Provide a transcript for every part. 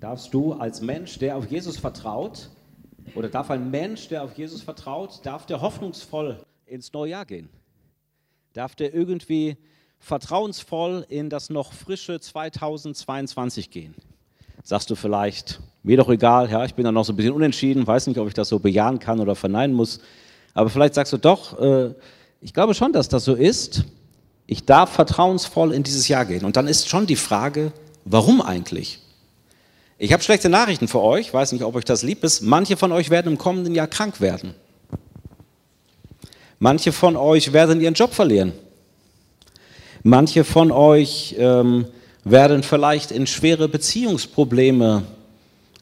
darfst du als Mensch, der auf Jesus vertraut, oder darf ein Mensch, der auf Jesus vertraut, darf der hoffnungsvoll ins neue Jahr gehen? Darf der irgendwie vertrauensvoll in das noch frische 2022 gehen? Sagst du vielleicht, mir doch egal, ja, ich bin da noch so ein bisschen unentschieden, weiß nicht, ob ich das so bejahen kann oder verneinen muss. Aber vielleicht sagst du doch, äh, ich glaube schon, dass das so ist. Ich darf vertrauensvoll in dieses Jahr gehen. Und dann ist schon die Frage, warum eigentlich? Ich habe schlechte Nachrichten für euch, weiß nicht, ob euch das lieb ist. Manche von euch werden im kommenden Jahr krank werden. Manche von euch werden ihren Job verlieren. Manche von euch ähm, werden vielleicht in schwere Beziehungsprobleme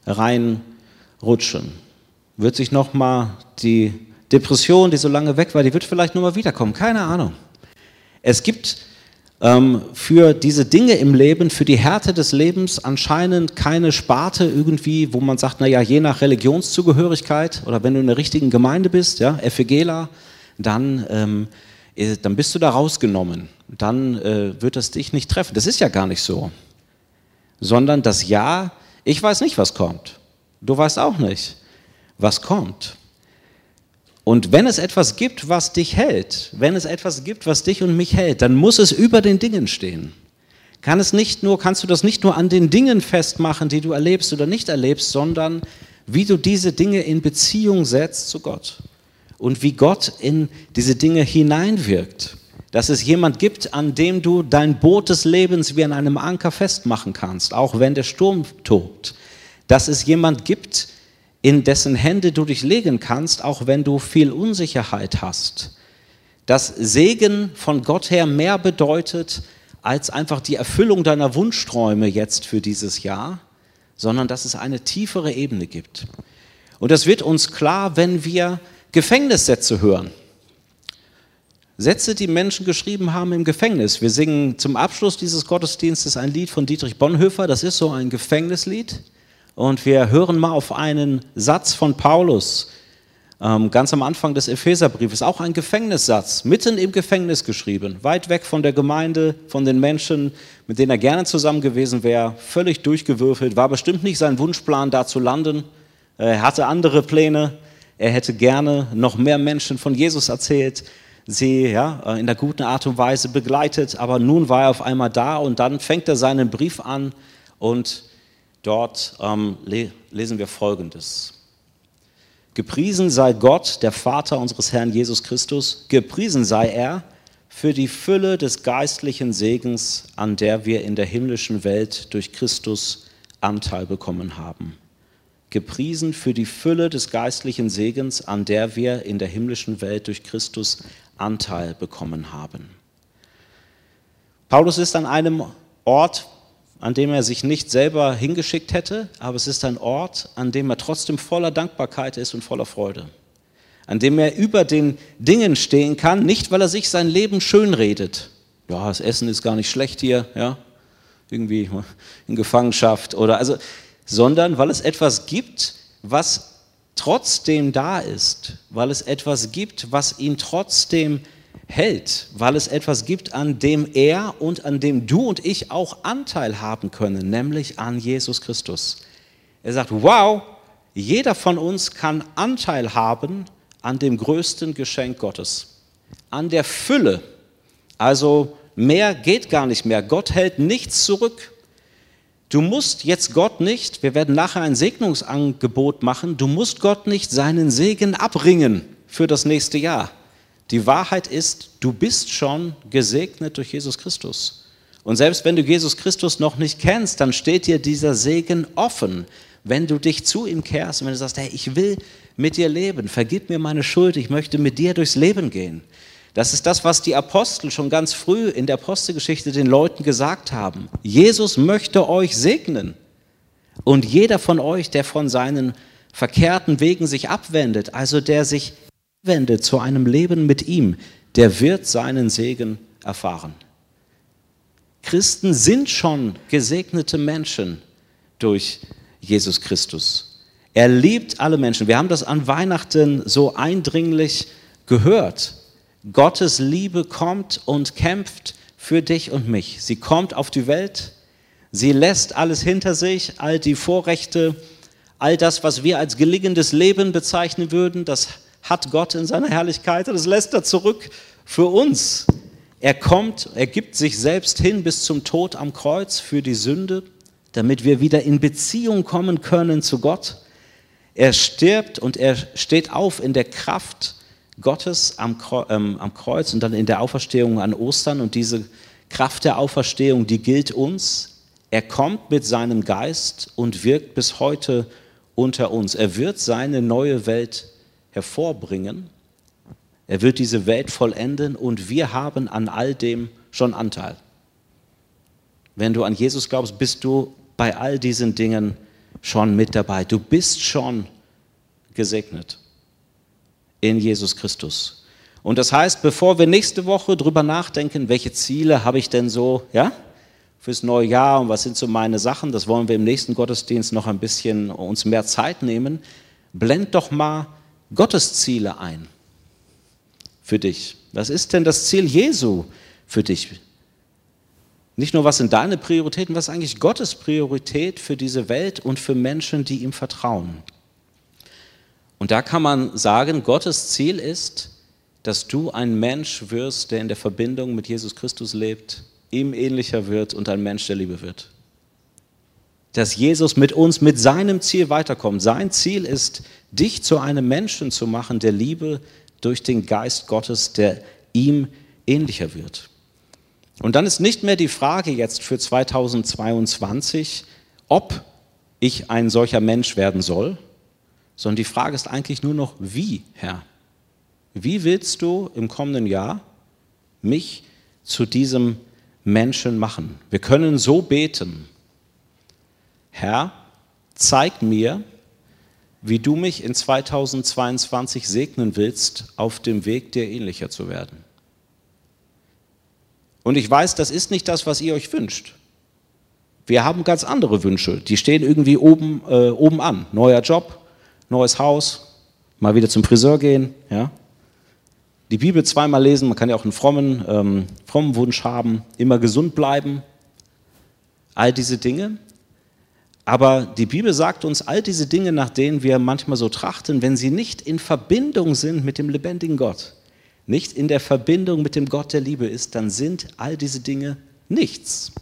reinrutschen. Wird sich nochmal die Depression, die so lange weg war, die wird vielleicht nur mal wiederkommen. Keine Ahnung. Es gibt für diese Dinge im Leben, für die Härte des Lebens anscheinend keine Sparte irgendwie, wo man sagt, naja, je nach Religionszugehörigkeit oder wenn du in der richtigen Gemeinde bist, ja, FEGela, dann, ähm, äh, dann bist du da rausgenommen. Dann äh, wird das dich nicht treffen. Das ist ja gar nicht so. Sondern das Ja, ich weiß nicht, was kommt. Du weißt auch nicht, was kommt. Und wenn es etwas gibt, was dich hält, wenn es etwas gibt, was dich und mich hält, dann muss es über den Dingen stehen. Kann es nicht nur, kannst du das nicht nur an den Dingen festmachen, die du erlebst oder nicht erlebst, sondern wie du diese Dinge in Beziehung setzt zu Gott und wie Gott in diese Dinge hineinwirkt. Dass es jemand gibt, an dem du dein Boot des Lebens wie an einem Anker festmachen kannst, auch wenn der Sturm tobt. Dass es jemand gibt, in dessen Hände du dich legen kannst, auch wenn du viel Unsicherheit hast. Dass Segen von Gott her mehr bedeutet als einfach die Erfüllung deiner Wunschträume jetzt für dieses Jahr, sondern dass es eine tiefere Ebene gibt. Und das wird uns klar, wenn wir Gefängnissätze hören. Sätze, die Menschen geschrieben haben im Gefängnis. Wir singen zum Abschluss dieses Gottesdienstes ein Lied von Dietrich Bonhoeffer, das ist so ein Gefängnislied. Und wir hören mal auf einen Satz von Paulus, ähm, ganz am Anfang des Epheserbriefes, auch ein Gefängnissatz, mitten im Gefängnis geschrieben, weit weg von der Gemeinde, von den Menschen, mit denen er gerne zusammen gewesen wäre, völlig durchgewürfelt, war bestimmt nicht sein Wunschplan, da zu landen. Er hatte andere Pläne, er hätte gerne noch mehr Menschen von Jesus erzählt, sie ja, in der guten Art und Weise begleitet, aber nun war er auf einmal da und dann fängt er seinen Brief an und Dort ähm, lesen wir Folgendes. Gepriesen sei Gott, der Vater unseres Herrn Jesus Christus, gepriesen sei er für die Fülle des geistlichen Segens, an der wir in der himmlischen Welt durch Christus Anteil bekommen haben. Gepriesen für die Fülle des geistlichen Segens, an der wir in der himmlischen Welt durch Christus Anteil bekommen haben. Paulus ist an einem Ort, an dem er sich nicht selber hingeschickt hätte, aber es ist ein Ort, an dem er trotzdem voller Dankbarkeit ist und voller Freude. An dem er über den Dingen stehen kann, nicht weil er sich sein Leben schönredet. Ja, das Essen ist gar nicht schlecht hier, ja, irgendwie in Gefangenschaft oder also, sondern weil es etwas gibt, was trotzdem da ist, weil es etwas gibt, was ihn trotzdem hält, weil es etwas gibt, an dem er und an dem du und ich auch Anteil haben können, nämlich an Jesus Christus. Er sagt, wow, jeder von uns kann Anteil haben an dem größten Geschenk Gottes, an der Fülle. Also mehr geht gar nicht mehr. Gott hält nichts zurück. Du musst jetzt Gott nicht, wir werden nachher ein Segnungsangebot machen, du musst Gott nicht seinen Segen abringen für das nächste Jahr. Die Wahrheit ist, du bist schon gesegnet durch Jesus Christus. Und selbst wenn du Jesus Christus noch nicht kennst, dann steht dir dieser Segen offen, wenn du dich zu ihm kehrst und wenn du sagst, hey, ich will mit dir leben, vergib mir meine Schuld, ich möchte mit dir durchs Leben gehen. Das ist das, was die Apostel schon ganz früh in der Apostelgeschichte den Leuten gesagt haben. Jesus möchte euch segnen. Und jeder von euch, der von seinen verkehrten Wegen sich abwendet, also der sich wendet zu einem Leben mit ihm, der wird seinen Segen erfahren. Christen sind schon gesegnete Menschen durch Jesus Christus. Er liebt alle Menschen. Wir haben das an Weihnachten so eindringlich gehört. Gottes Liebe kommt und kämpft für dich und mich. Sie kommt auf die Welt, Sie lässt alles hinter sich, all die Vorrechte, all das, was wir als gelingendes Leben bezeichnen würden, das hat Gott in seiner Herrlichkeit und das lässt er zurück für uns. Er kommt, er gibt sich selbst hin bis zum Tod am Kreuz für die Sünde, damit wir wieder in Beziehung kommen können zu Gott. Er stirbt und er steht auf in der Kraft Gottes am ähm, Kreuz und dann in der Auferstehung an Ostern. Und diese Kraft der Auferstehung, die gilt uns. Er kommt mit seinem Geist und wirkt bis heute unter uns. Er wird seine neue Welt hervorbringen. Er wird diese Welt vollenden und wir haben an all dem schon Anteil. Wenn du an Jesus glaubst, bist du bei all diesen Dingen schon mit dabei. Du bist schon gesegnet in Jesus Christus. Und das heißt, bevor wir nächste Woche drüber nachdenken, welche Ziele habe ich denn so, ja, fürs neue Jahr und was sind so meine Sachen, das wollen wir im nächsten Gottesdienst noch ein bisschen uns mehr Zeit nehmen, blend doch mal Gottes Ziele ein für dich. Was ist denn das Ziel Jesu für dich? Nicht nur, was sind deine Prioritäten, was ist eigentlich Gottes Priorität für diese Welt und für Menschen, die ihm vertrauen? Und da kann man sagen, Gottes Ziel ist, dass du ein Mensch wirst, der in der Verbindung mit Jesus Christus lebt, ihm ähnlicher wird und ein Mensch der Liebe wird. Dass Jesus mit uns, mit seinem Ziel weiterkommt. Sein Ziel ist, dich zu einem Menschen zu machen, der Liebe durch den Geist Gottes, der ihm ähnlicher wird. Und dann ist nicht mehr die Frage jetzt für 2022, ob ich ein solcher Mensch werden soll, sondern die Frage ist eigentlich nur noch, wie, Herr? Wie willst du im kommenden Jahr mich zu diesem Menschen machen? Wir können so beten, Herr, zeig mir, wie du mich in 2022 segnen willst, auf dem Weg, dir ähnlicher zu werden. Und ich weiß, das ist nicht das, was ihr euch wünscht. Wir haben ganz andere Wünsche, die stehen irgendwie oben, äh, oben an. Neuer Job, neues Haus, mal wieder zum Friseur gehen, ja. Die Bibel zweimal lesen, man kann ja auch einen frommen, ähm, frommen Wunsch haben, immer gesund bleiben, all diese Dinge. Aber die Bibel sagt uns, all diese Dinge, nach denen wir manchmal so trachten, wenn sie nicht in Verbindung sind mit dem lebendigen Gott, nicht in der Verbindung mit dem Gott der Liebe ist, dann sind all diese Dinge nichts.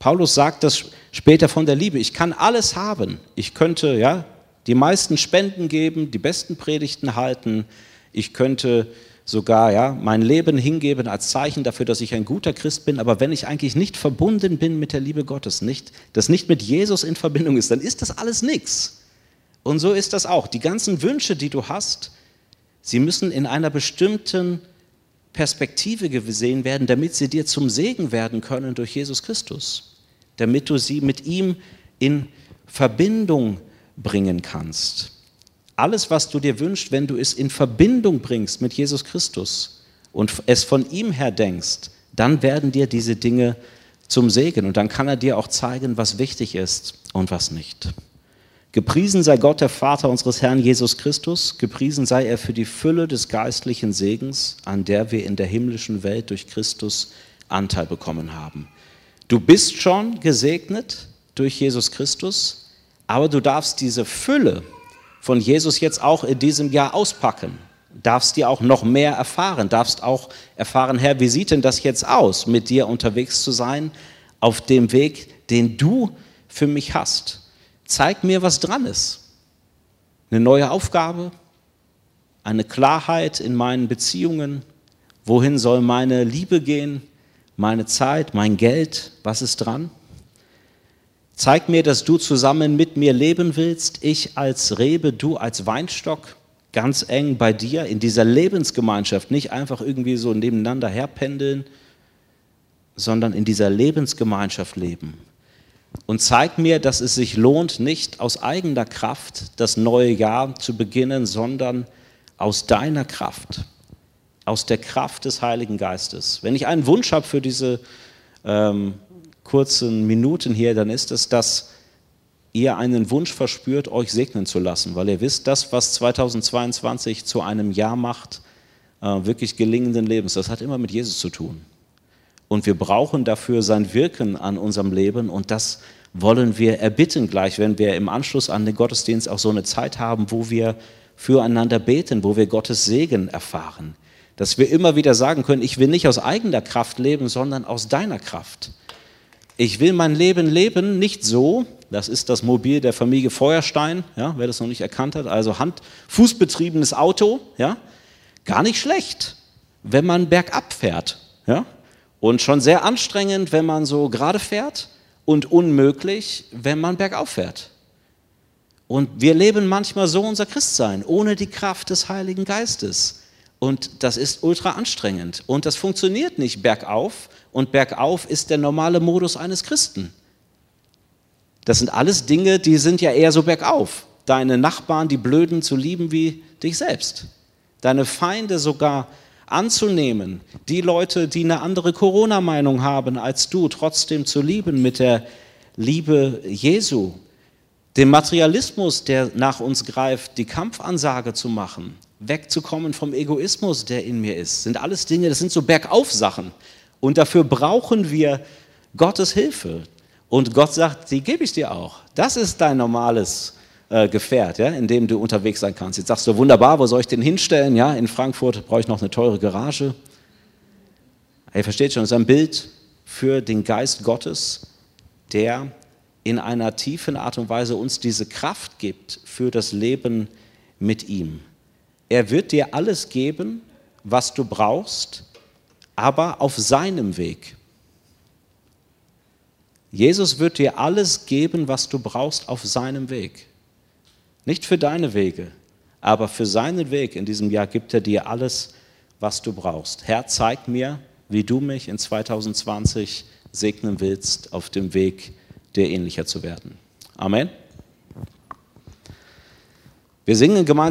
Paulus sagt das später von der Liebe. Ich kann alles haben. Ich könnte ja die meisten Spenden geben, die besten Predigten halten. Ich könnte sogar ja, mein Leben hingeben als Zeichen dafür, dass ich ein guter Christ bin. Aber wenn ich eigentlich nicht verbunden bin mit der Liebe Gottes, nicht, das nicht mit Jesus in Verbindung ist, dann ist das alles nichts. Und so ist das auch. Die ganzen Wünsche, die du hast, sie müssen in einer bestimmten Perspektive gesehen werden, damit sie dir zum Segen werden können durch Jesus Christus. Damit du sie mit ihm in Verbindung bringen kannst. Alles, was du dir wünschst, wenn du es in Verbindung bringst mit Jesus Christus und es von ihm her denkst, dann werden dir diese Dinge zum Segen und dann kann er dir auch zeigen, was wichtig ist und was nicht. Gepriesen sei Gott, der Vater unseres Herrn Jesus Christus, gepriesen sei er für die Fülle des geistlichen Segens, an der wir in der himmlischen Welt durch Christus Anteil bekommen haben. Du bist schon gesegnet durch Jesus Christus, aber du darfst diese Fülle von Jesus jetzt auch in diesem Jahr auspacken. Darfst dir auch noch mehr erfahren. Darfst auch erfahren, Herr, wie sieht denn das jetzt aus, mit dir unterwegs zu sein auf dem Weg, den du für mich hast. Zeig mir, was dran ist. Eine neue Aufgabe, eine Klarheit in meinen Beziehungen. Wohin soll meine Liebe gehen, meine Zeit, mein Geld? Was ist dran? Zeig mir, dass du zusammen mit mir leben willst, ich als Rebe, du als Weinstock, ganz eng bei dir in dieser Lebensgemeinschaft, nicht einfach irgendwie so nebeneinander herpendeln, sondern in dieser Lebensgemeinschaft leben. Und zeig mir, dass es sich lohnt, nicht aus eigener Kraft das neue Jahr zu beginnen, sondern aus deiner Kraft, aus der Kraft des Heiligen Geistes. Wenn ich einen Wunsch habe für diese ähm, kurzen Minuten hier, dann ist es, dass ihr einen Wunsch verspürt, euch segnen zu lassen, weil ihr wisst, das, was 2022 zu einem Jahr macht, äh, wirklich gelingenden Lebens, das hat immer mit Jesus zu tun. Und wir brauchen dafür sein Wirken an unserem Leben und das wollen wir erbitten gleich, wenn wir im Anschluss an den Gottesdienst auch so eine Zeit haben, wo wir füreinander beten, wo wir Gottes Segen erfahren. Dass wir immer wieder sagen können, ich will nicht aus eigener Kraft leben, sondern aus deiner Kraft. Ich will mein Leben leben nicht so, das ist das Mobil der Familie Feuerstein, ja, wer das noch nicht erkannt hat, also Hand-Fußbetriebenes Auto, ja, gar nicht schlecht, wenn man bergab fährt, ja, und schon sehr anstrengend, wenn man so gerade fährt und unmöglich, wenn man bergauf fährt. Und wir leben manchmal so unser Christsein, ohne die Kraft des Heiligen Geistes. Und das ist ultra anstrengend. Und das funktioniert nicht bergauf. Und bergauf ist der normale Modus eines Christen. Das sind alles Dinge, die sind ja eher so bergauf. Deine Nachbarn, die Blöden zu lieben wie dich selbst. Deine Feinde sogar anzunehmen. Die Leute, die eine andere Corona-Meinung haben als du, trotzdem zu lieben mit der Liebe Jesu dem Materialismus, der nach uns greift, die Kampfansage zu machen, wegzukommen vom Egoismus, der in mir ist, sind alles Dinge, das sind so Bergauf-Sachen. Und dafür brauchen wir Gottes Hilfe. Und Gott sagt, die gebe ich dir auch. Das ist dein normales äh, Gefährt, ja, in dem du unterwegs sein kannst. Jetzt sagst du, wunderbar, wo soll ich den hinstellen? Ja, in Frankfurt brauche ich noch eine teure Garage. Ihr versteht schon, das ist ein Bild für den Geist Gottes, der in einer tiefen Art und Weise uns diese Kraft gibt für das Leben mit ihm. Er wird dir alles geben, was du brauchst, aber auf seinem Weg. Jesus wird dir alles geben, was du brauchst, auf seinem Weg. Nicht für deine Wege, aber für seinen Weg in diesem Jahr gibt er dir alles, was du brauchst. Herr, zeig mir, wie du mich in 2020 segnen willst auf dem Weg dir ähnlicher zu werden. Amen. Wir singen gemeinsam.